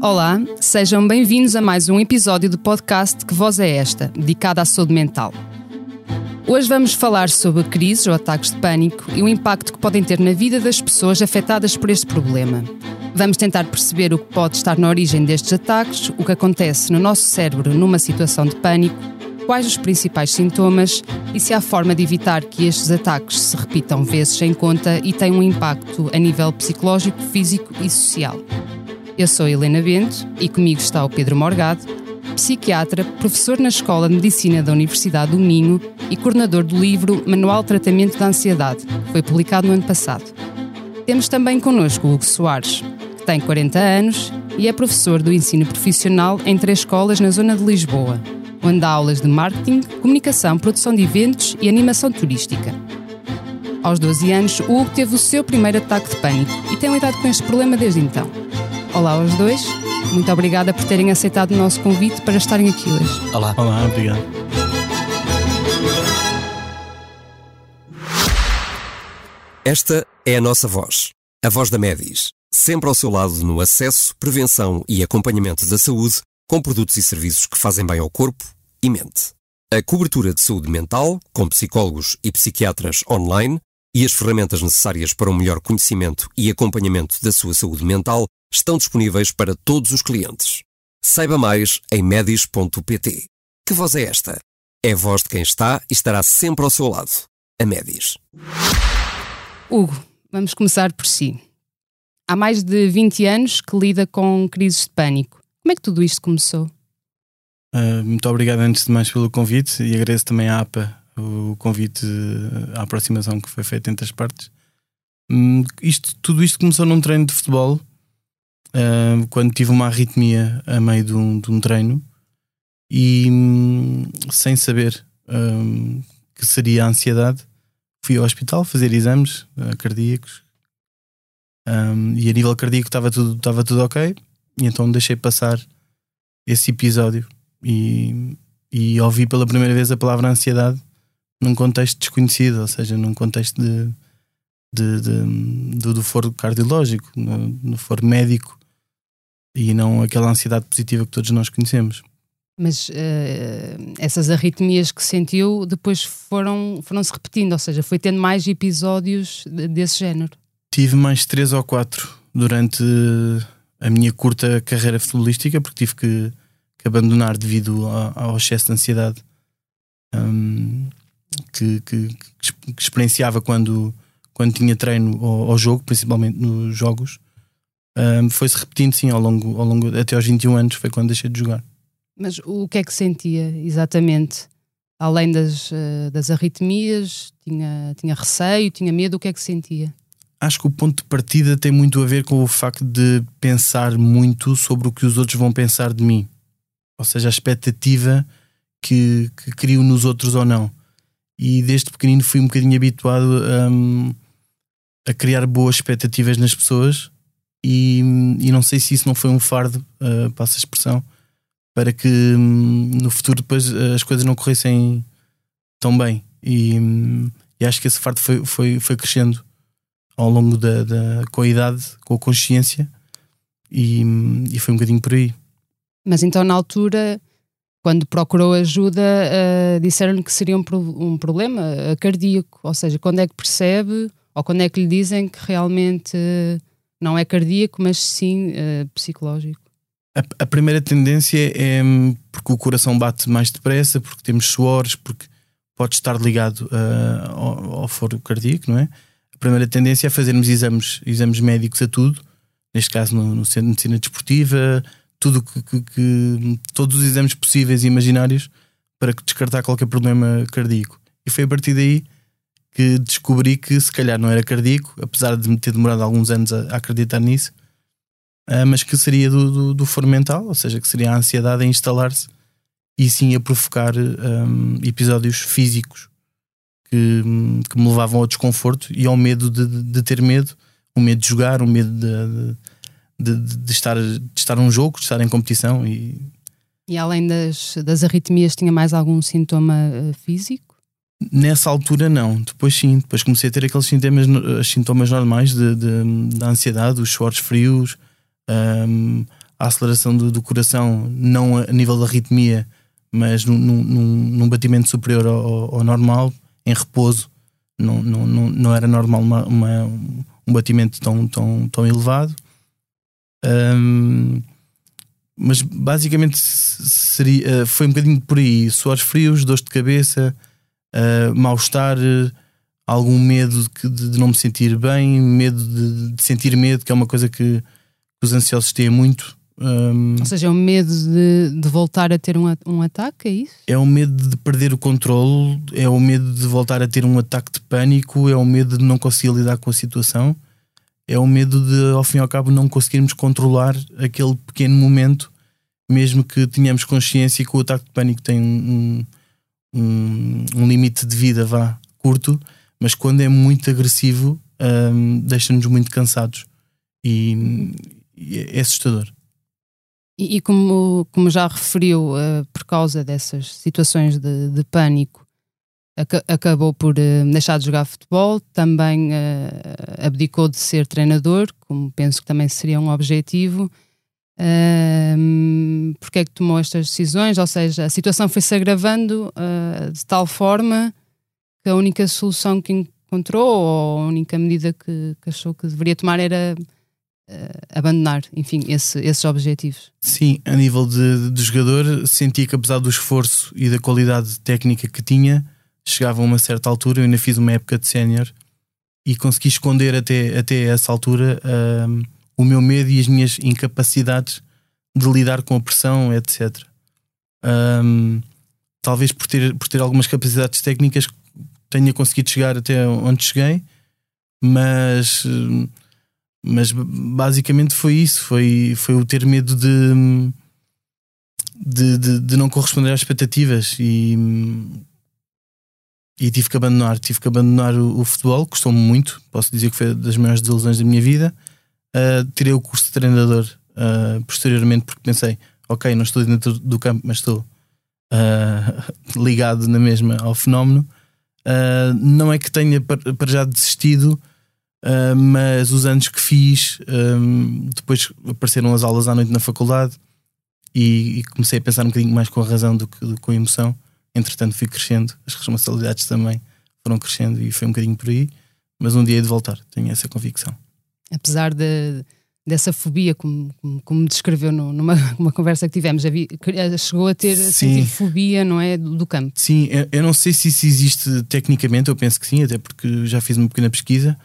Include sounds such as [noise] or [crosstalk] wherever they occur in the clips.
Olá, sejam bem-vindos a mais um episódio do podcast Que Voz é Esta, dedicado à saúde mental. Hoje vamos falar sobre crises ou ataques de pânico e o impacto que podem ter na vida das pessoas afetadas por este problema. Vamos tentar perceber o que pode estar na origem destes ataques, o que acontece no nosso cérebro numa situação de pânico, quais os principais sintomas e se há forma de evitar que estes ataques se repitam vezes sem conta e tenham um impacto a nível psicológico, físico e social. Eu sou Helena Bento e comigo está o Pedro Morgado, psiquiatra, professor na Escola de Medicina da Universidade do Minho e coordenador do livro Manual Tratamento da Ansiedade, que foi publicado no ano passado. Temos também connosco o Hugo Soares, que tem 40 anos e é professor do ensino profissional em três escolas na zona de Lisboa, onde dá aulas de marketing, comunicação, produção de eventos e animação turística. Aos 12 anos, o Hugo teve o seu primeiro ataque de pânico e tem lidado com este problema desde então. Olá aos dois, muito obrigada por terem aceitado o nosso convite para estarem aqui hoje. Olá. Olá, obrigado. Esta é a nossa voz, a voz da Medis, sempre ao seu lado no acesso, prevenção e acompanhamento da saúde, com produtos e serviços que fazem bem ao corpo e mente. A cobertura de saúde mental, com psicólogos e psiquiatras online, e as ferramentas necessárias para um melhor conhecimento e acompanhamento da sua saúde mental estão disponíveis para todos os clientes. Saiba mais em medis.pt. Que voz é esta? É a voz de quem está e estará sempre ao seu lado. A Medis. Hugo, vamos começar por si. Há mais de 20 anos que lida com crises de pânico. Como é que tudo isto começou? Uh, muito obrigado antes de mais pelo convite e agradeço também à APA o convite, a aproximação que foi feita entre as partes. Hum, isto, tudo isto começou num treino de futebol, uh, quando tive uma arritmia a meio de um, de um treino e hum, sem saber hum, que seria a ansiedade, fui ao hospital fazer exames uh, cardíacos. Um, e a nível cardíaco estava tudo, estava tudo ok, e então deixei passar esse episódio. E, e ouvi pela primeira vez a palavra ansiedade num contexto desconhecido, ou seja, num contexto de, de, de do, do foro cardiológico, no, no foro médico e não aquela ansiedade positiva que todos nós conhecemos. Mas uh, essas arritmias que sentiu depois foram, foram se repetindo, ou seja, foi tendo mais episódios de, desse género. Tive mais três ou quatro durante a minha curta carreira futebolística, porque tive que, que abandonar devido ao, ao excesso de ansiedade um, que, que, que, experienciava quando, quando tinha treino ao, ao jogo, principalmente nos jogos. Um, Foi-se repetindo, sim, ao longo, ao longo até aos 21 anos, foi quando deixei de jogar. Mas o que é que sentia exatamente? Além das, uh, das arritmias, tinha, tinha receio, tinha medo, o que é que sentia? Acho que o ponto de partida tem muito a ver com o facto de pensar muito sobre o que os outros vão pensar de mim. Ou seja, a expectativa que, que crio nos outros ou não. E desde pequenino fui um bocadinho habituado um, a criar boas expectativas nas pessoas e, e, não sei se isso não foi um fardo, uh, passa a expressão, para que um, no futuro depois as coisas não corressem tão bem. E, um, e acho que esse fardo foi, foi, foi crescendo ao longo da, da com a idade, com a consciência e, e foi um bocadinho por aí. Mas então na altura, quando procurou ajuda, uh, disseram-lhe que seria um, um problema cardíaco, ou seja, quando é que percebe ou quando é que lhe dizem que realmente uh, não é cardíaco, mas sim psicológico? A, a, primeira tendência é hum, porque o coração bate mais depressa, porque temos suores, porque pode estar ligado ao, ao foro cardíaco, não é? a primeira tendência é fazermos exames, exames médicos a tudo, neste caso no, no Centro de Medicina Desportiva, tudo que, que, que, todos os exames possíveis e imaginários para descartar qualquer problema cardíaco. E foi a partir daí que descobri que se calhar não era cardíaco, apesar de me ter demorado alguns anos a, acreditar nisso, uh, mas que seria do, do, do foro mental, ou seja, que seria a ansiedade a instalar-se e sim a provocar um, episódios físicos que, que, me levavam ao desconforto e ao medo de, de, ter medo, o medo de jogar, o medo de, de, estar, de estar num jogo, de estar em competição. E, e além das, das arritmias, tinha mais algum sintoma uh, físico? Nessa altura, não. Depois, sim. Depois comecei a ter aqueles sintomas, sintomas normais de, de, da ansiedade, os suores frios, um, a aceleração do, do, coração, não a nível da arritmia, mas num, num, num batimento superior ao, ao, normal, em repouso. Não, não, não, não era normal uma, uma, um batimento tão, tão, tão elevado. Um, mas basicamente seria, foi um bocadinho por aí: suores frios, dores de cabeça, uh, mal-estar, algum medo de, de, não me sentir bem, medo de, de, sentir medo, que é uma coisa que, os ansiosos têm muito. Um, Ou seja, é o medo de, de voltar a ter um, um ataque, é isso? É o medo de perder o controle, é o medo de voltar a ter um ataque de pânico, é o medo de não conseguir lidar com a situação, é o medo de, ao fim e ao cabo, não conseguirmos controlar aquele pequeno momento, mesmo que tenhamos consciência que o ataque de pânico tem um, um, um limite de vida, vá, curto, mas quando é muito agressivo, um, deixa-nos muito cansados e, e é assustador. E, e como, como já referiu, uh, por causa dessas situações de, de pânico, ac acabou por uh, deixar de jogar futebol, também uh, abdicou de ser treinador, como penso que também seria um objetivo. Uh, porque é que tomou estas decisões? Ou seja, a situação foi-se agravando de tal forma que a única solução que encontrou, ou a única medida que, que achou que deveria tomar era uh, abandonar, enfim, esse, esses objetivos. Sim, a nível de, de jogador, sentia que apesar do esforço e da qualidade técnica que tinha, chegava a uma certa altura, eu ainda fiz uma época de sénior e consegui esconder até, até essa altura uh, o meu medo e as minhas incapacidades de lidar com a pressão, etc. Um, talvez por ter, por ter algumas capacidades técnicas tenha conseguido chegar até onde cheguei, mas mas basicamente foi isso: foi, foi o ter medo de, de, de, de não corresponder às expectativas e, e tive que abandonar. Tive que abandonar o, o futebol, custou-me muito, posso dizer que foi das maiores desilusões da minha vida. Uh, tirei o curso de treinador uh, posteriormente porque pensei, ok, não estou dentro do campo, mas estou uh, [laughs] ligado na mesma ao fenómeno. não é que tenha para já desistido mas os anos que fiz, um, depois apareceram as aulas à noite na faculdade e, e, comecei a pensar um bocadinho mais com a razão do que, do que com a emoção. Entretanto, fui crescendo, as responsabilidades também foram crescendo e foi um bocadinho por aí. Mas um dia é de voltar, tenho essa convicção. Apesar de, dessa fobia, como, como, como descreveu no, numa [laughs] uma conversa que tivemos, havia, chegou a ter a fobia, não é? Do, do campo. Sim, eu, eu, não sei se isso existe tecnicamente, eu penso que sim, até porque já fiz uma pequena pesquisa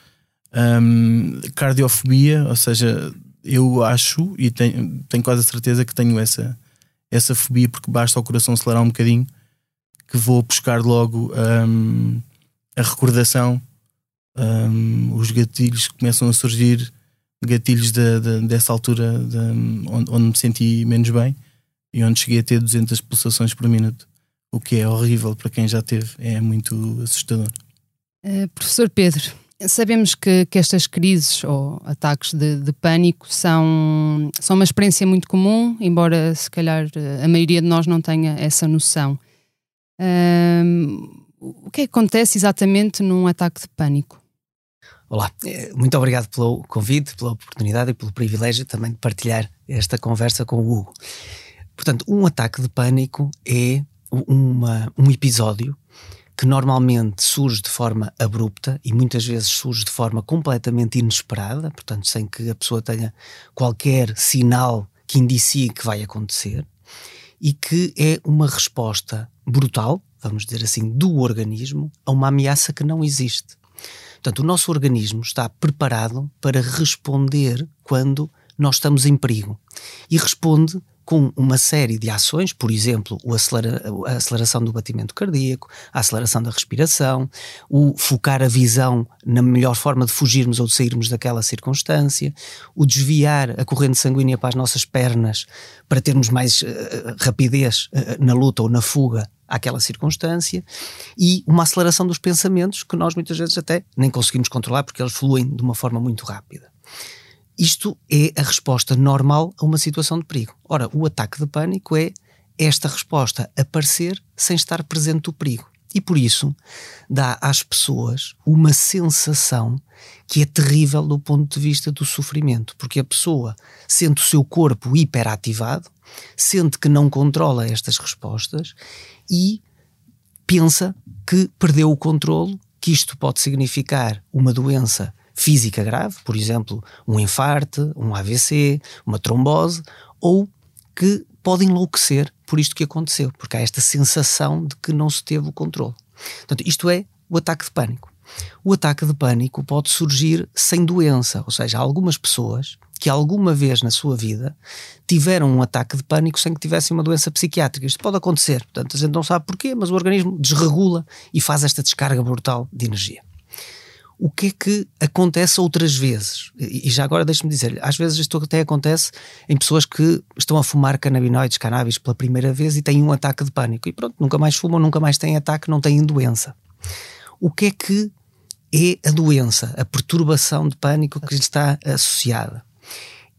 um, cardiofobia, ou seja, eu acho e tenho, tenho quase a certeza que tenho essa, essa fobia porque basta o coração acelerar um bocadinho que vou buscar logo um, a recordação, um, os gatilhos começam a surgir, gatilhos de, de, dessa altura de, onde, onde, me senti menos bem e onde cheguei a ter 200 pulsações por minuto, o que é horrível para quem já teve, é muito assustador. Uh, professor Pedro, Sabemos que, que estas crises ou ataques de, de, pânico são, são uma experiência muito comum, embora se calhar a maioria de nós não tenha essa noção. Um, o que é que acontece exatamente num ataque de pânico? Olá, eh, muito obrigado pelo convite, pela oportunidade e pelo privilégio também de partilhar esta conversa com o Hugo. Portanto, um ataque de pânico é uma, um episódio que normalmente surge de forma abrupta e muitas vezes surge de forma completamente inesperada, portanto, sem que a pessoa tenha qualquer sinal que indicie que vai acontecer, e que é uma resposta brutal, vamos dizer assim, do organismo a uma ameaça que não existe. Portanto, o nosso organismo está preparado para responder quando nós estamos em perigo. E responde com uma série de ações, por exemplo, acelera, a aceleração do batimento cardíaco, a aceleração da respiração, o focar a visão na melhor forma de fugirmos ou de sairmos daquela circunstância, o desviar a corrente sanguínea para as nossas pernas para termos mais uh, rapidez uh, na luta ou na fuga àquela circunstância e uma aceleração dos pensamentos que nós muitas vezes até nem conseguimos controlar porque eles fluem de uma forma muito rápida. Isto é a resposta normal a uma situação de perigo. Ora, o ataque de pânico é esta resposta aparecer sem estar presente o perigo. E por isso dá às pessoas uma sensação que é terrível do ponto de vista do sofrimento, porque a pessoa sente o seu corpo hiperativado, sente que não controla estas respostas e pensa que perdeu o controle, que isto pode significar uma doença física grave, por exemplo, um infarte, um AVC, uma trombose, ou que pode enlouquecer por isto que aconteceu, porque há esta sensação de que não se teve o controle. Portanto, isto é o ataque de pânico. O ataque de pânico pode surgir sem doença, ou seja, algumas pessoas que alguma vez na sua vida tiveram um ataque de pânico sem que tivessem uma doença psiquiátrica. Isto pode acontecer, portanto, a gente não sabe porquê, mas o organismo desregula e faz esta descarga brutal de energia o que é que acontece outras vezes? E já agora deixe-me dizer, às vezes isto até acontece em pessoas que estão a fumar canabinoides, cannabis pela primeira vez e têm um ataque de pânico. E pronto, nunca mais fumam, nunca mais têm ataque, não têm doença. O que é que é a doença, a perturbação de pânico que lhe está associada?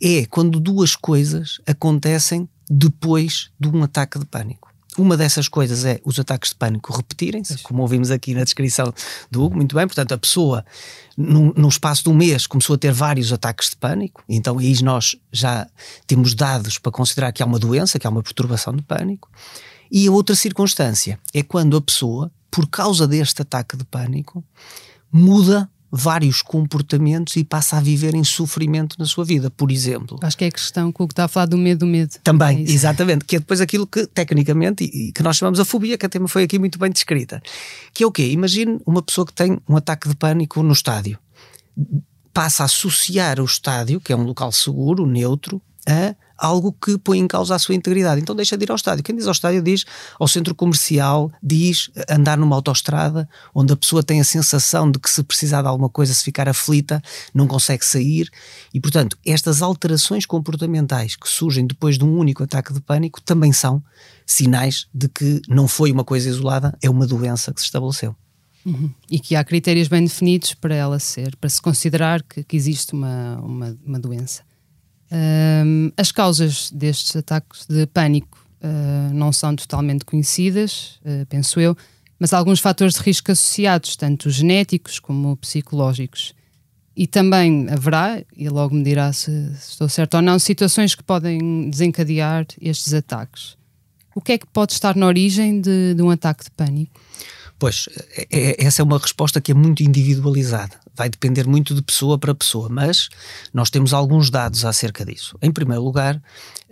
É quando duas coisas acontecem depois de um ataque de pânico. Uma dessas coisas é os ataques de pânico repetirem-se, como ouvimos aqui na descrição do Hugo, muito bem. Portanto, a pessoa, no, no, espaço de um mês, começou a ter vários ataques de pânico. Então, aí nós já temos dados para considerar que há uma doença, que há uma perturbação de pânico. E a outra circunstância é quando a pessoa, por causa deste ataque de pânico, muda vários comportamentos e passa a viver em sofrimento na sua vida, por exemplo. Acho que é a questão que o que está a falar do medo do medo. Também, é exatamente, que é depois aquilo que tecnicamente e, que nós chamamos a fobia, que até foi aqui muito bem descrita. Que é o quê? Imagine uma pessoa que tem um ataque de pânico no estádio. Passa a associar o estádio, que é um local seguro, neutro, a algo que põe em causa a sua integridade. Então deixa de ir ao estádio. Quem diz ao estádio diz ao centro comercial, diz andar numa autoestrada, onde a pessoa tem a sensação de que se precisar de alguma coisa, se ficar aflita, não consegue sair. E, portanto, estas alterações comportamentais que surgem depois de um único ataque de pânico também são sinais de que não foi uma coisa isolada, é uma doença que se estabeleceu. Uhum. E que há critérios bem definidos para ela ser, para se considerar que, que existe uma, uma, uma doença. Um, as causas destes ataques de pânico uh, não são totalmente conhecidas, uh, penso eu, mas há alguns fatores de risco associados, tanto genéticos como psicológicos. E também haverá, e logo me dirá se, se estou certo ou não, situações que podem desencadear estes ataques. O que é que pode estar na origem de, de um ataque de pânico? Pois, é, é, essa é uma resposta que é muito individualizada. Vai depender muito de pessoa para pessoa, mas nós temos alguns dados acerca disso. Em primeiro lugar,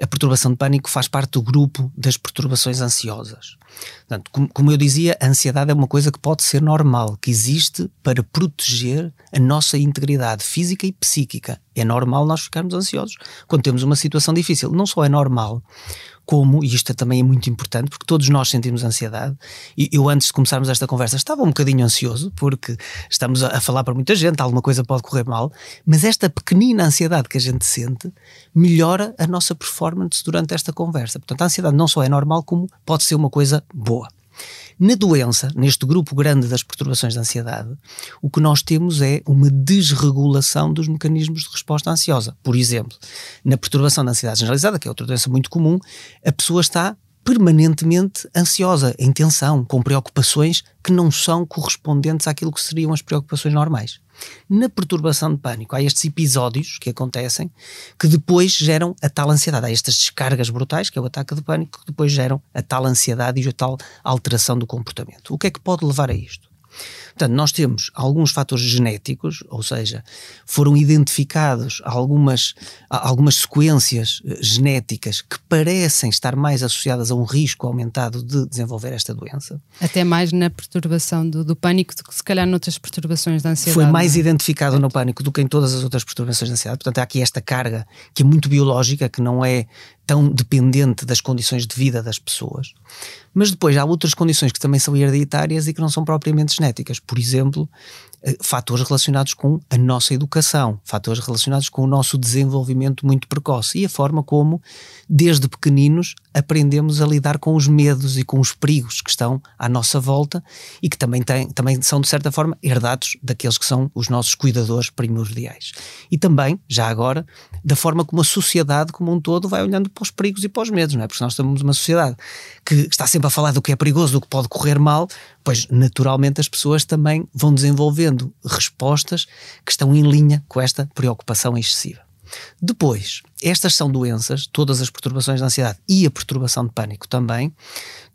a perturbação de pânico faz parte do grupo das perturbações ansiosas. Portanto, como, como eu dizia, a ansiedade é uma coisa que pode ser normal, que existe para proteger a nossa integridade física e psíquica. É normal nós ficarmos ansiosos quando temos uma situação difícil. Não só é normal, como, e isto também é muito importante, porque todos nós sentimos ansiedade, e eu antes de começarmos esta conversa estava um bocadinho ansioso, porque estamos a, falar para muita gente, alguma coisa pode correr mal, mas esta pequenina ansiedade que a gente sente melhora a nossa performance durante esta conversa. Portanto, a ansiedade não só é normal, como pode ser uma coisa boa. Na doença, neste grupo grande das perturbações de ansiedade, o que nós temos é uma desregulação dos mecanismos de resposta ansiosa. Por exemplo, na perturbação da ansiedade generalizada, que é outra doença muito comum, a pessoa está permanentemente ansiosa, em tensão, com preocupações que não são correspondentes àquilo que seriam as preocupações normais. Na perturbação de pânico, há estes episódios que acontecem que depois geram a tal ansiedade. Há estas descargas brutais, que é o ataque de pânico, que depois geram a tal ansiedade e a tal alteração do comportamento. O que é que pode levar a isto? Portanto, nós temos alguns fatores genéticos, ou seja, foram identificados algumas, algumas sequências eh, genéticas que parecem estar mais associadas a um risco aumentado de desenvolver esta doença. Até mais na perturbação do, do pânico do que se calhar noutras perturbações da ansiedade. Foi mais é? identificado no pânico do que em todas as outras perturbações da ansiedade. Portanto, há aqui esta carga que é muito biológica, que não é tão dependente das condições de vida das pessoas. Mas depois há outras condições que também são hereditárias e que não são propriamente genéticas. Por exemplo, eh, fatores relacionados com a nossa educação, fatores relacionados com o nosso desenvolvimento muito precoce e a forma como, desde pequeninos, aprendemos a lidar com os medos e com os perigos que estão à nossa volta e que também, têm, também são, de certa forma, herdados daqueles que são os nossos cuidadores primordiais. E também, já agora, da forma como a sociedade como um todo vai olhando para os perigos e para os medos, não é? Porque nós estamos numa sociedade que está sempre a falar do que é perigoso, do que pode correr mal, pois naturalmente as pessoas também vão desenvolvendo respostas que estão em linha com esta preocupação excessiva. Depois, estas são doenças, todas as perturbações de ansiedade e a perturbação de pânico também,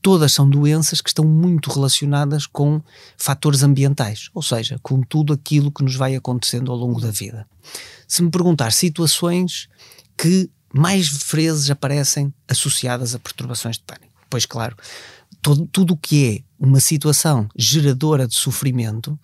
todas são doenças que estão muito relacionadas com fatores ambientais, ou seja, com tudo aquilo que nos vai acontecendo ao longo da vida. Se me perguntar situações que mais vezes aparecem associadas a perturbações de pânico, pois claro, todo, tudo o que é uma situação geradora de sofrimento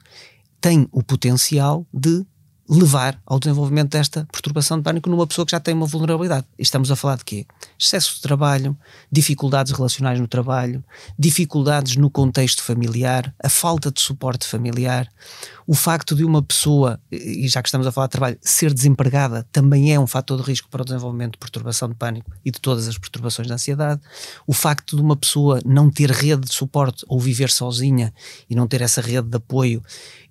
tem o potencial de levar ao desenvolvimento desta perturbação de pânico numa pessoa que já tem uma vulnerabilidade. E estamos a falar de quê? Excesso de trabalho, dificuldades relacionais no trabalho, dificuldades no contexto familiar, a falta de suporte familiar, o facto de uma pessoa, e já que estamos a falar de trabalho, ser desempregada também é um fator de risco para o desenvolvimento de perturbação de pânico e de todas as perturbações de ansiedade. O facto de uma pessoa não ter rede de suporte ou viver sozinha e não ter essa rede de apoio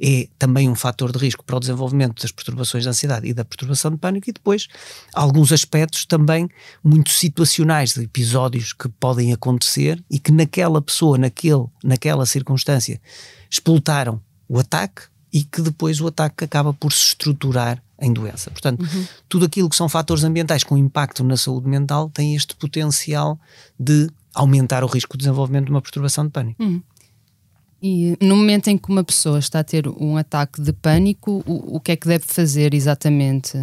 é também um fator de risco para o desenvolvimento das perturbações de ansiedade e da perturbação de pânico. E depois, alguns aspectos também muito situacionais, de episódios que podem acontecer e que naquela pessoa, naquele, naquela circunstância, explotaram o ataque e que depois o ataque acaba por se estruturar em doença. Portanto, uhum. tudo aquilo que são fatores ambientais com impacto na saúde mental tem este potencial de aumentar o risco de desenvolvimento de uma perturbação de pânico. Uhum. E no momento em que uma pessoa está a ter um ataque de pânico, o, o que é que deve fazer exatamente?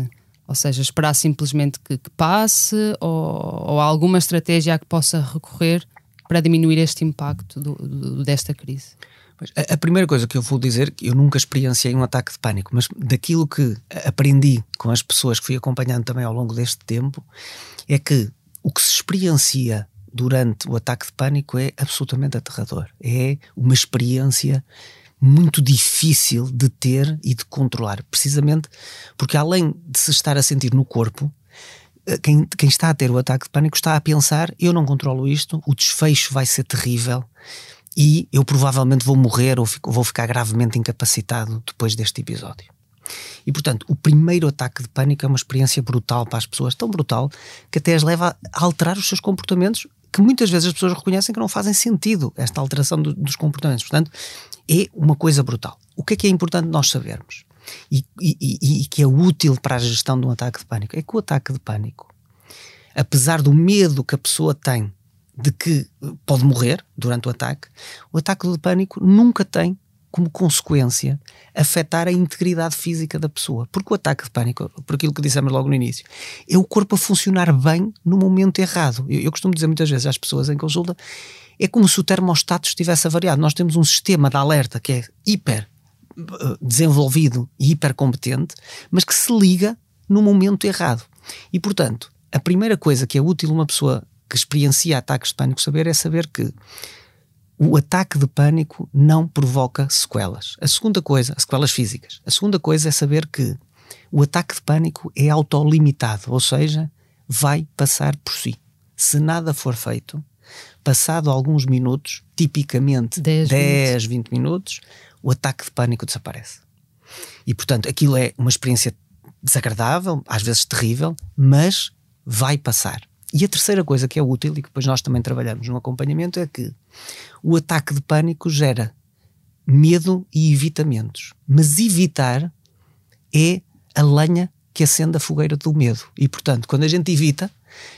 Ou seja, esperar simplesmente que, que passe ou, ou alguma estratégia a que possa recorrer para diminuir este impacto do, do, desta crise? A, a, primeira coisa que eu vou dizer, eu nunca experienciei um ataque de pânico, mas daquilo que aprendi com as pessoas que fui acompanhando também ao longo deste tempo, é que o que se experiencia durante o ataque de pânico é absolutamente aterrador. É uma experiência muito difícil de ter e de controlar, precisamente porque além de se estar a sentir no corpo, eh, quem, quem está a ter o ataque de pânico está a pensar: eu não controlo isto, o desfecho vai ser terrível e eu provavelmente vou morrer ou fico, vou ficar gravemente incapacitado depois deste episódio. E portanto, o primeiro ataque de pânico é uma experiência brutal para as pessoas, tão brutal que até as leva a alterar os seus comportamentos, que muitas vezes as pessoas reconhecem que não fazem sentido esta alteração do, dos comportamentos. Portanto, é uma coisa brutal. O que é que é importante nós sabermos? E, e, e, e que é útil para a gestão de um ataque de pânico? É que o ataque de pânico, apesar do medo que a pessoa tem de que pode morrer durante o ataque, o ataque de pânico nunca tem como consequência afetar a integridade física da pessoa. Porque o ataque de pânico, por aquilo que dissemos logo no início, é o corpo a funcionar bem no momento errado. Eu, eu costumo dizer muitas vezes às pessoas em consulta, é como se o termostato estivesse avariado. Nós temos um sistema de alerta que é hiper eh, desenvolvido e hiper competente, mas que se liga no momento errado. E, portanto, a primeira coisa que é útil uma pessoa que experiencia ataques de pânico saber é saber que o ataque de pânico não provoca sequelas. A segunda coisa, sequelas físicas. A segunda coisa é saber que o ataque de pânico é autolimitado, ou seja, vai passar por si. Se nada for feito, passado alguns minutos, tipicamente 10, 10 20 minutos, o ataque de pânico desaparece. E portanto, aquilo é uma experiência desagradável, às vezes terrível, mas vai passar. E a terceira coisa que é útil e que depois nós também trabalhamos no acompanhamento é que o ataque de pânico gera medo e evitamentos. Mas evitar é a lenha que acende a fogueira do medo. E, portanto, quando a gente evita,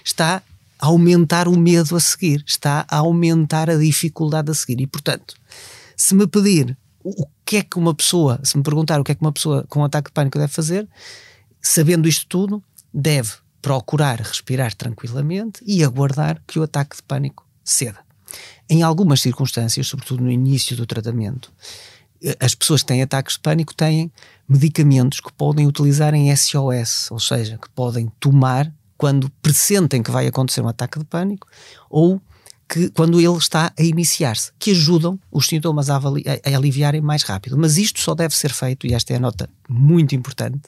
está a aumentar o medo a seguir, está a aumentar a dificuldade a seguir. E, portanto, se me pedir o que é que uma pessoa, se me perguntar o que é que uma pessoa com um ataque de pânico deve fazer, sabendo isto tudo, deve procurar respirar tranquilamente e aguardar que o ataque de pânico ceda. Em algumas circunstâncias, sobretudo no início do tratamento, eh, as pessoas que têm ataques de pânico têm medicamentos que podem utilizar em SOS, ou seja, que podem tomar quando pressentem que vai acontecer um ataque de pânico ou que, quando ele está a iniciar-se, que ajudam os sintomas a, a, a aliviarem mais rápido. Mas isto só deve ser feito, e esta é a nota muito importante,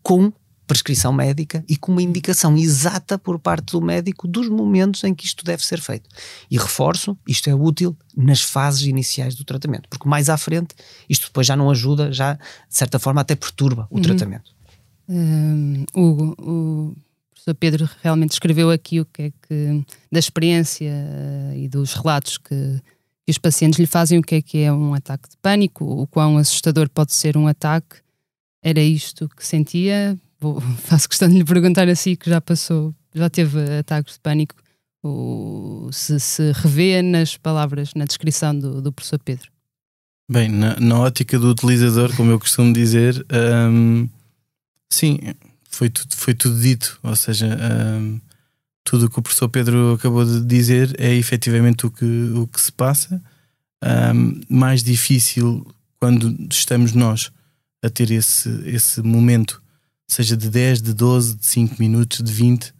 com prescrição médica e com uma indicação exata por parte do médico dos momentos em que isto deve ser feito. E reforço, isto é útil nas fases iniciais do tratamento, porque mais à frente isto depois já não ajuda, já de certa forma até perturba o uhum. tratamento. Um, Hugo, o professor Pedro realmente escreveu aqui o que é que da experiência uh, e dos relatos que, que os pacientes lhe fazem o que é que é um ataque de pânico, o quão assustador pode ser um ataque. Era isto que sentia? Vou, [laughs] faço questão de lhe perguntar assim que já passou, já teve ataques de pânico, o, se, se revê nas palavras, na descrição do, do professor Pedro. Bem, na, na, ótica do utilizador, como eu costumo dizer, um, sim, foi tudo, foi tudo dito. Ou seja, um, tudo o que o professor Pedro acabou de dizer é efetivamente o que, o que se passa. Um, mais difícil quando estamos nós a ter esse, esse momento seja de 10, de 12, de 5 minutos, de 20,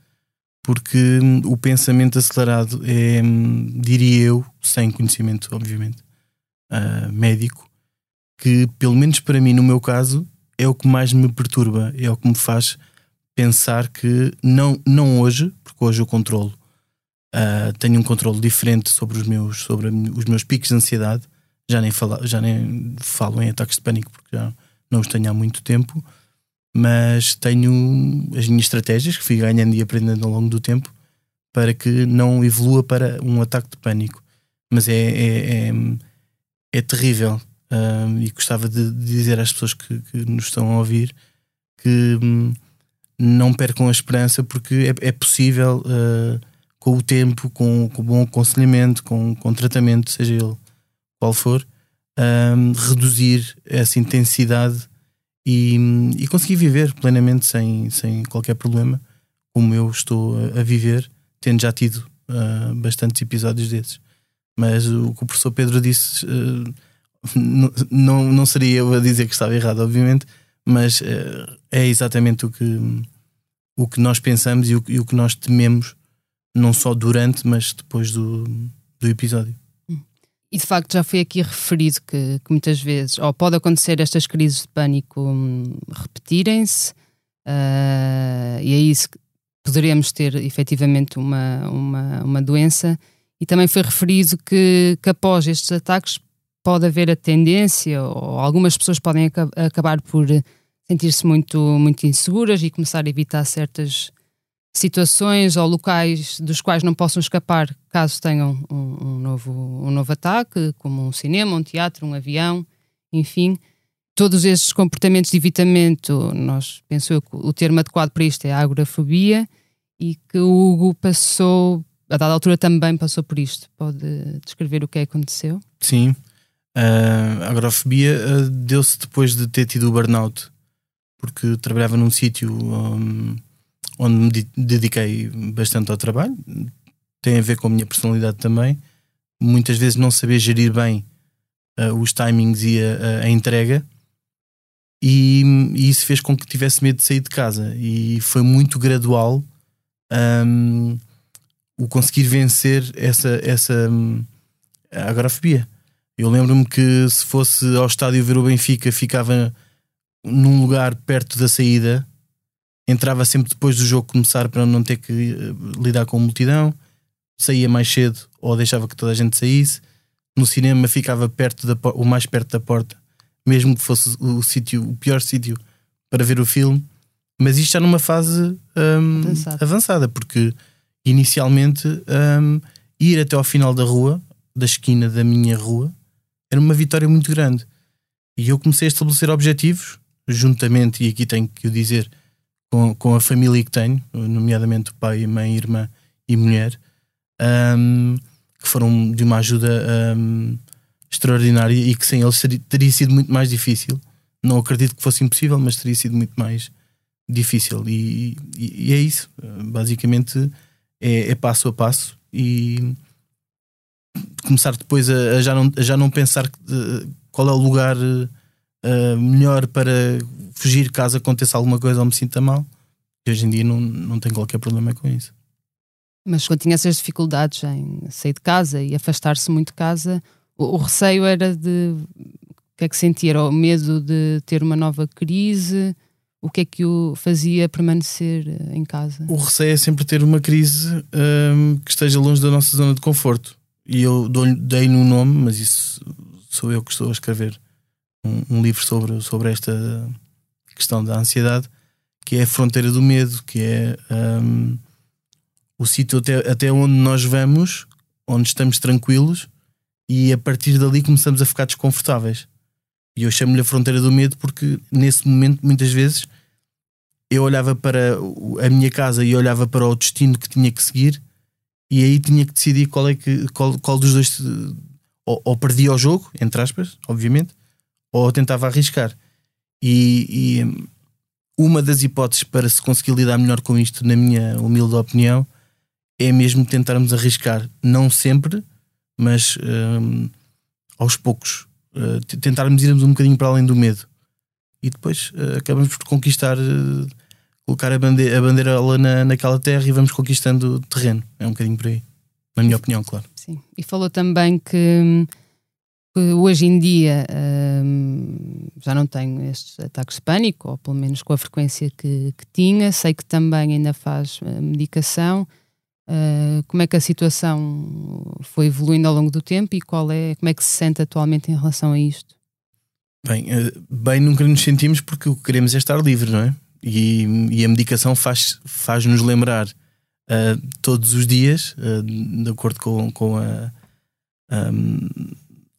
porque hum, o pensamento acelerado é, hum, diria eu, sem conhecimento, obviamente, uh, médico, que pelo menos para mim, no meu caso, é o que mais me perturba, é o que me faz pensar que não, não hoje, porque hoje eu controlo, uh, tenho um controle diferente sobre os meus, sobre os meus picos de ansiedade, já nem, falo, já nem falo em ataques de pânico porque já não os tenho há muito tempo, mas tenho as minhas estratégias que fui ganhando e aprendendo ao longo do tempo para que não evolua para um ataque de pânico. Mas é, é, é, é terrível uh, e gostava de, de, dizer às pessoas que, que, nos estão a ouvir que um, não percam a esperança porque é, é possível uh, com o tempo, com, com bom aconselhamento, com, com tratamento, seja ele qual for, um, reduzir essa intensidade e, e consegui viver plenamente sem, sem qualquer problema, como eu estou a, viver, tendo já tido uh, bastantes episódios desses. Mas o que o professor Pedro disse uh, não, não seria eu a dizer que estava errado, obviamente, mas uh, é exatamente o que, o que nós pensamos e o, e o que nós tememos, não só durante, mas depois do, do episódio. E de facto já foi aqui referido que, que muitas vezes, ou pode acontecer estas crises de pânico hum, repetirem-se, uh, e é isso que poderemos ter efetivamente uma, uma, uma doença. E também foi referido que, que após estes ataques pode haver a tendência, ou algumas pessoas podem acabar por sentir-se muito, muito inseguras e começar a evitar certas situações ou locais dos quais não possam escapar caso tenham um, um, novo, um novo ataque, como um cinema, um teatro, um avião, enfim. Todos estes comportamentos de evitamento, nós penso eu que o termo adequado para isto é a agorafobia e que o Hugo passou, a dada altura também passou por isto. Pode descrever o que é que aconteceu? Sim. Uh, a agorafobia uh, deu-se depois de ter tido o burnout, porque trabalhava num sítio um, onde me dediquei bastante ao trabalho, tem a ver com a minha personalidade também. Muitas vezes não saber gerir bem uh, os timings e a, a, entrega, e, e, isso fez com que tivesse medo de sair de casa. E foi muito gradual um, o conseguir vencer essa, essa um, agorafobia. Eu lembro-me que se fosse ao estádio ver o Benfica, ficava num lugar perto da saída entrava sempre depois do jogo começar para não ter que uh, lidar com multidão, saía mais cedo ou deixava que toda a gente saísse. No cinema ficava perto da, o mais perto da porta, mesmo que fosse o, sítio, o pior sítio para ver o filme. Mas isto já numa fase um, avançada, porque inicialmente um, ir até ao final da rua, da esquina da minha rua, era uma vitória muito grande. E eu comecei a estabelecer objetivos, juntamente, e aqui tenho que o dizer, com, com a família que tenho, nomeadamente o pai, mãe, irmã e mulher, um, que foram de uma ajuda um, extraordinária e que sem eles seria, teria sido muito mais difícil. Não acredito que fosse impossível, mas teria sido muito mais difícil. E, e, e é isso. Basicamente é, é, passo a passo e começar depois a, a já, não, a já não pensar qual é o lugar uh, melhor para fugir caso aconteça alguma coisa ou me sinta mal. E hoje em dia não, não tenho qualquer problema com isso. Mas quando tinha essas dificuldades em sair de casa e afastar-se muito de casa, o, o, receio era de. O que é que sentia? Era o medo de ter uma nova crise? O que é que o fazia permanecer eh, em casa? O receio é sempre ter uma crise um, que esteja longe da nossa zona de conforto. E eu dei-lhe um nome, mas isso sou eu que estou a escrever um, um livro sobre, sobre esta questão da ansiedade, que é a fronteira do medo, que é. Um, o sítio até, até onde nós vamos, onde estamos tranquilos, e a partir dali começamos a ficar desconfortáveis. E eu chamo-lhe a fronteira do medo porque nesse momento, muitas vezes, eu olhava para a minha casa e olhava para o destino que tinha que seguir, e aí tinha que decidir qual é que qual, qual dos dois ou, ou perdia o jogo, entre aspas, obviamente, ou tentava arriscar. E, e uma das hipóteses para se conseguir lidar melhor com isto, na minha humilde opinião, é mesmo tentarmos arriscar, não sempre, mas um, aos poucos, uh, tentarmos irmos um bocadinho para além do medo e depois uh, acabamos por conquistar, uh, colocar a bandeira, a bandeira lá na, naquela terra e vamos conquistando terreno. É um bocadinho por aí, na minha opinião, claro. Sim, e falou também que, que hoje em dia um, já não tenho estes ataques de pânico, ou pelo menos com a frequência que, que tinha. Sei que também ainda faz medicação. Uh, como é que a situação foi evoluindo ao longo do tempo e qual é, como é que se sente atualmente em relação a isto? Bem, uh, bem nunca nos sentimos porque o que queremos é estar livre, não é? E, e a medicação faz, faz nos lembrar uh, todos os dias, de acordo com, com a, um,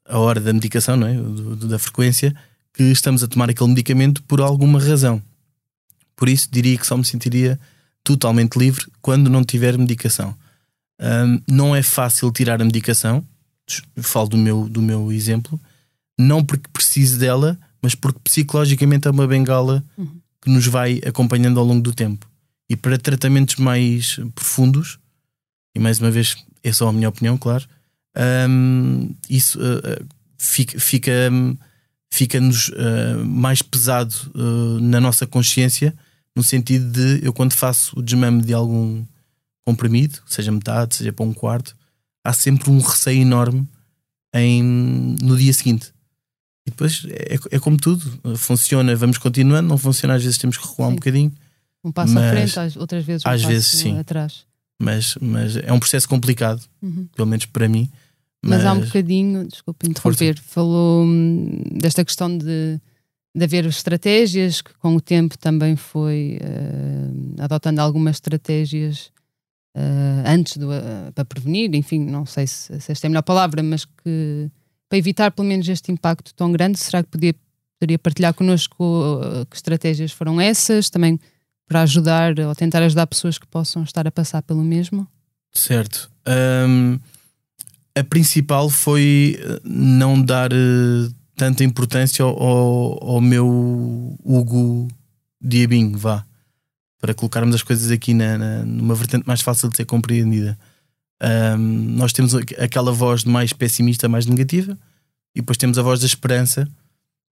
a hora da medicação, não é? Do, da frequência, que estamos a tomar aquele medicamento por alguma razão. Por isso diria que só me sentiria totalmente livre quando não tiver medicação. Um, não é fácil tirar a medicação, falo do meu, do meu exemplo, não porque precise dela, mas porque psicologicamente é uma bengala uhum. que nos vai acompanhando ao longo do tempo. E para tratamentos mais profundos, e mais uma vez, é só a minha opinião, claro, um, isso uh, fica, fica, um, fica-nos uh, mais pesado uh, na nossa consciência no sentido de eu quando faço o desmame de algum comprimido, seja metade, seja para um quarto, há sempre um receio enorme em, no dia seguinte. E depois é, é como tudo, funciona, vamos continuando, não funciona, às vezes temos que recuar sim. um bocadinho. Um passo mas, à frente, outras vezes um às vezes, sim. atrás. Mas, mas é um processo complicado, uhum. pelo menos para mim. Mas, mas há um bocadinho, desculpa interromper, falou hum, desta questão de de haver estratégias, que com o tempo também foi uh, adotando algumas estratégias uh, antes do, uh, para prevenir, enfim, não sei se, se, esta é a melhor palavra, mas que para evitar pelo menos este impacto tão grande, será que podia, poderia partilhar connosco que estratégias foram essas, também para ajudar ou tentar ajudar pessoas que possam estar a passar pelo mesmo? Certo. Um, a principal foi não dar tanta importância ao, ao, meu Hugo Diabinho, vá, para colocarmos as coisas aqui na, na, numa vertente mais fácil de ser compreendida. Um, nós temos aquela voz mais pessimista, mais negativa, e depois temos a voz da esperança,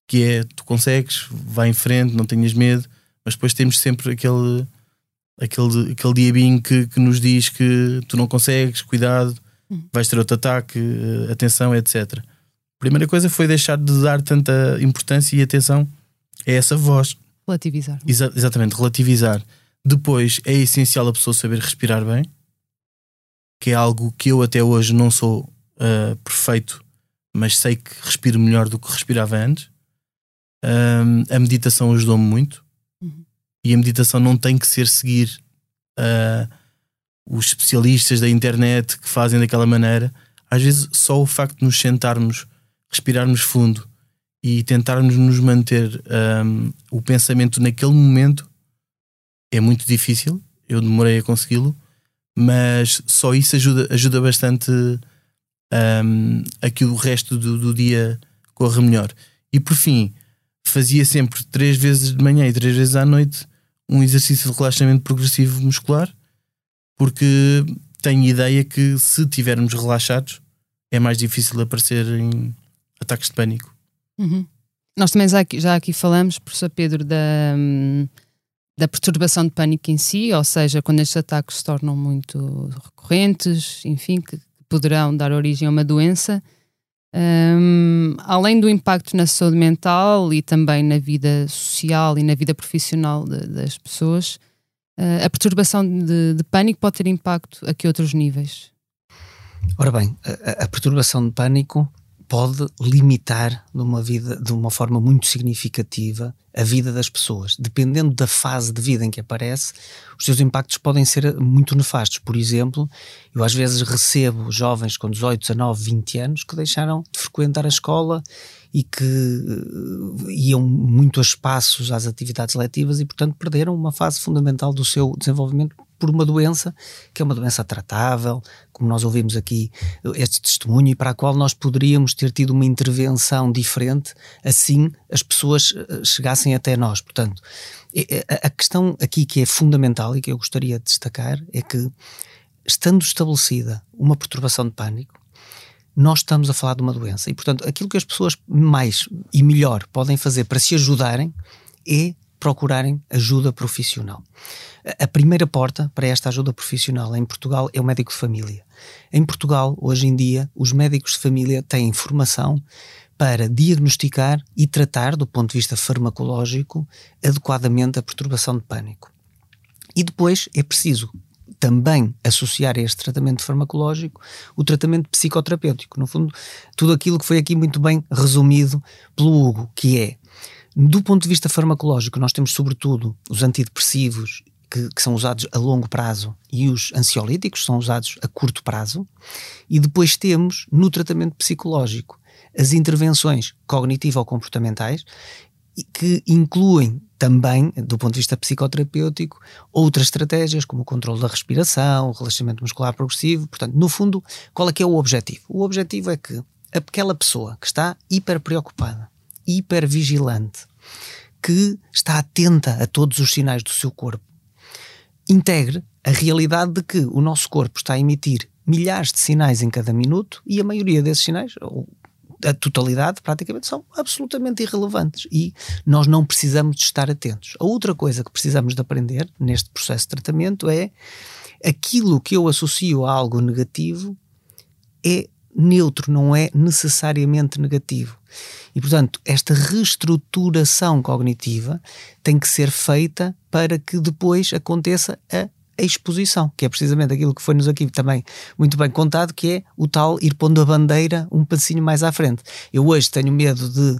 que é tu consegues, vai em frente, não tenhas medo, mas depois temos sempre aquele aquele, aquele diabinho que, que nos diz que tu não consegues, cuidado. Vais ter outro ataque, eh, atenção, etc primeira coisa foi deixar de dar tanta importância e atenção a essa voz. Relativizar. Exa exatamente, relativizar. Depois é essencial a pessoa saber respirar bem, que é algo que eu até hoje não sou uh, perfeito, mas sei que respiro melhor do que respirava antes. Um, a meditação ajudou-me muito uhum. e a meditação não tem que ser seguir uh, os especialistas da internet que fazem daquela maneira. Às vezes, só o facto de nos sentarmos respirarmos fundo e tentarmos nos manter um, o pensamento naquele momento é muito difícil. Eu demorei a consegui-lo, mas só isso ajuda, ajuda bastante um, a que o resto do, do dia corra melhor. E por fim, fazia sempre três vezes de manhã e três vezes à noite um exercício de relaxamento progressivo muscular, porque tenho ideia que se tivermos relaxados é mais difícil aparecer em ataques de pânico. Uhum. Nós também já aqui, já aqui falamos, professor Pedro, da, da perturbação de pânico em si, ou seja, quando estes ataques se tornam muito recorrentes, enfim, que poderão dar origem a uma doença. Um, além do impacto na saúde mental e também na vida social e na vida profissional de, das pessoas, a perturbação de, de, pânico pode ter impacto a que outros níveis? Ora bem, a, a perturbação de pânico pode limitar de uma vida de uma forma muito significativa a vida das pessoas. Dependendo da fase de vida em que aparece, os seus impactos podem ser muito nefastos. Por exemplo, eu às vezes recebo jovens com 18, 19, 20 anos que deixaram de frequentar a escola e que uh, iam muito a espaços às atividades letivas e, portanto, perderam uma fase fundamental do seu desenvolvimento por uma doença que é uma doença tratável, como nós ouvimos aqui este testemunho, e para a qual nós poderíamos ter tido uma intervenção diferente, assim as pessoas eh, chegassem até nós. Portanto, a questão aqui que é fundamental e que eu gostaria de destacar é que, estando estabelecida uma perturbação de pânico, nós estamos a falar de uma doença. E, portanto, aquilo que as pessoas mais e melhor podem fazer para se ajudarem é procurarem ajuda profissional. A primeira porta para esta ajuda profissional em Portugal é o médico de família. Em Portugal, hoje em dia, os médicos de família têm formação para diagnosticar e tratar, do ponto de vista farmacológico, adequadamente a perturbação de pânico. E depois é preciso também associar a este tratamento farmacológico o tratamento psicoterapêutico. No fundo, tudo aquilo que foi aqui muito bem resumido pelo Hugo, que é do ponto de vista farmacológico, nós temos sobretudo os antidepressivos que, que, são usados a longo prazo e os ansiolíticos são usados a curto prazo, e depois temos no tratamento psicológico as intervenções cognitivo-comportamentais que incluem também, do ponto de vista psicoterapêutico, outras estratégias como o controle da respiração, o relaxamento muscular progressivo. Portanto, no fundo, qual é que é o objetivo? O objetivo é que aquela pessoa que está hiper preocupada, hipervigilante, que está atenta a todos os sinais do seu corpo, integre a realidade de que o nosso corpo está a emitir milhares de sinais em cada minuto e a maioria desses sinais, ou a totalidade, praticamente, são absolutamente irrelevantes e nós não precisamos de estar atentos. A outra coisa que precisamos de aprender neste processo de tratamento é aquilo que eu associo a algo negativo é neutro, não é necessariamente negativo. E, portanto, esta reestruturação cognitiva tem que ser feita para que depois aconteça a exposição, que é precisamente aquilo que foi-nos aqui também muito bem contado, que é o tal ir pondo a bandeira um passinho mais à frente. Eu hoje tenho medo de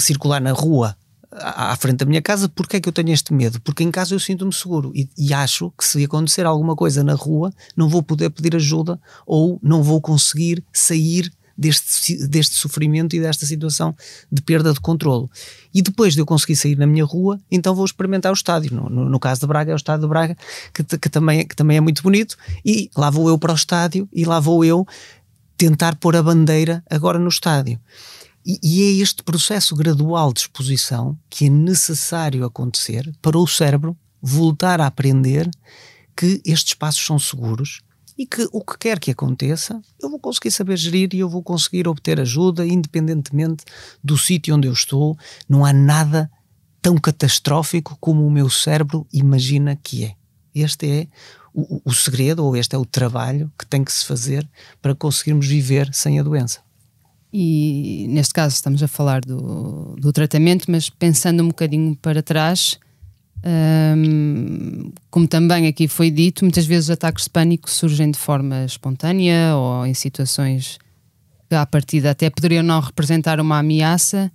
circular na rua à frente da minha casa, porque é que eu tenho este medo? Porque em casa eu sinto-me seguro e, e, acho que se acontecer alguma coisa na rua, não vou poder pedir ajuda ou não vou conseguir sair deste, deste sofrimento e desta situação de perda de controlo. E depois de eu conseguir sair na minha rua, então vou experimentar o estádio. No, no, no caso de Braga, é o estádio de Braga, que, que, também, que também é muito bonito, e lá vou eu para o estádio e lá vou eu tentar pôr a bandeira agora no estádio. E, e é este processo gradual de exposição que é necessário acontecer para o cérebro voltar a aprender que estes passos são seguros e que o que quer que aconteça, eu vou conseguir saber gerir e eu vou conseguir obter ajuda independentemente do sítio onde eu estou. Não há nada tão catastrófico como o meu cérebro imagina que é. Este é o, o segredo, ou este é o trabalho que tem que se fazer para conseguirmos viver sem a doença. E neste caso estamos a falar do, do tratamento, mas pensando um bocadinho para trás, um, como também aqui foi dito, muitas vezes ataques de pânico surgem de forma espontânea ou em situações que, à partida, até poderiam não representar uma ameaça.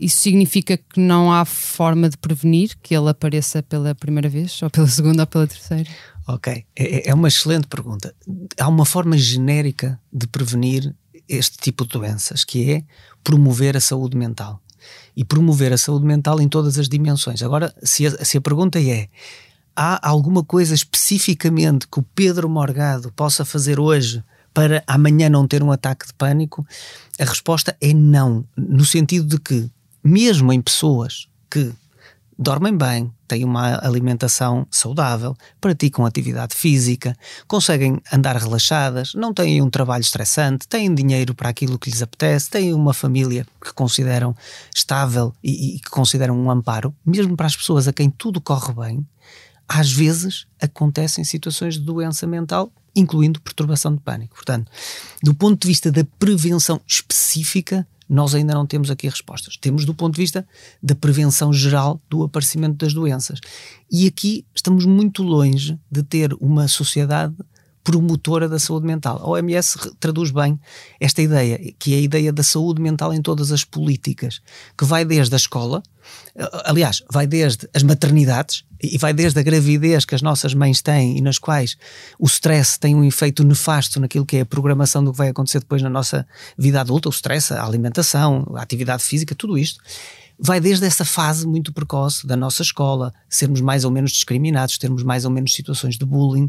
Isso significa que não há forma de prevenir que ele apareça pela primeira vez, ou pela [laughs] segunda, ou pela terceira? Ok, é, é uma excelente pergunta. Há uma forma genérica de prevenir este tipo de doenças, que é promover a saúde mental e promover a saúde mental em todas as dimensões. Agora, se a, se a pergunta é: há alguma coisa especificamente que o Pedro Morgado possa fazer hoje para amanhã não ter um ataque de pânico? A resposta é não, no sentido de que, mesmo em pessoas que dormem bem, têm uma alimentação saudável, praticam atividade física, conseguem andar relaxadas, não têm um trabalho estressante, têm dinheiro para aquilo que lhes apetece, têm uma família que consideram estável e, e que consideram um amparo, mesmo para as pessoas a quem tudo corre bem, às vezes acontecem situações de doença mental, incluindo perturbação de pânico. Portanto, do ponto de vista da prevenção específica, nós ainda não temos aqui respostas. Temos do ponto de vista da prevenção geral do aparecimento das doenças. E aqui estamos muito longe de ter uma sociedade promotora da saúde mental. A OMS traduz bem esta ideia, que é a ideia da saúde mental em todas as políticas, que vai desde a escola, aliás, vai desde as maternidades e vai desde a gravidez que as nossas mães têm e nas quais o stress tem um efeito nefasto naquilo que é a programação do que vai acontecer depois na nossa vida adulta, o stress, a alimentação, a atividade física, tudo isto vai desde essa fase muito precoce da nossa escola, sermos mais ou menos discriminados, termos mais ou menos situações de bullying,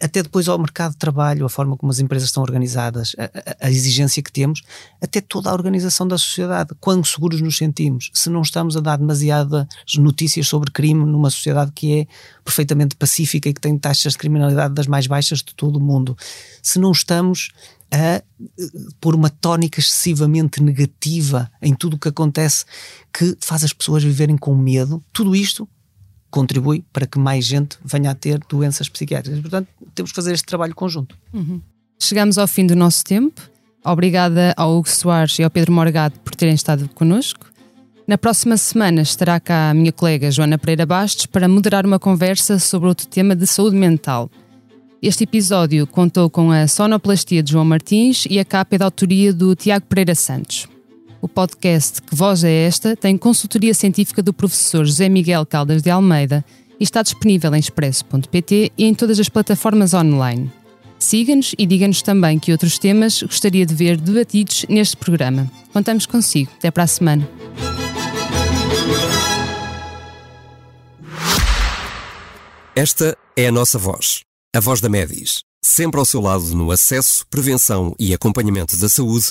até depois ao mercado de trabalho, a forma como as empresas estão organizadas, a, a, a, exigência que temos, até toda a organização da sociedade. Quão seguros nos sentimos? Se não estamos a dar demasiadas notícias sobre crime numa sociedade que é perfeitamente pacífica e que tem taxas de criminalidade das mais baixas de todo o mundo. Se não estamos a pôr uma tónica excessivamente negativa em tudo o que acontece que faz as pessoas viverem com medo, tudo isto contribui para que mais gente venha a ter doenças psiquiátricas. Portanto, temos que fazer este trabalho conjunto. Uhum. Chegamos ao fim do nosso tempo. Obrigada ao Hugo Soares e ao Pedro Morgado por terem estado connosco. Na próxima semana estará cá a minha colega Joana Pereira Bastos para moderar uma conversa sobre outro tema de saúde mental. Este episódio contou com a sonoplastia de João Martins e a capa é da autoria do Tiago Pereira Santos. O podcast Que Voz é Esta tem consultoria científica do professor José Miguel Caldas de Almeida e está disponível em expresso.pt e em todas as plataformas online. Siga-nos e diga-nos também que outros temas gostaria de ver debatidos neste programa. Contamos consigo. Até para a semana. Esta é a nossa voz, a voz da Medis, sempre ao seu lado no acesso, prevenção e acompanhamento da saúde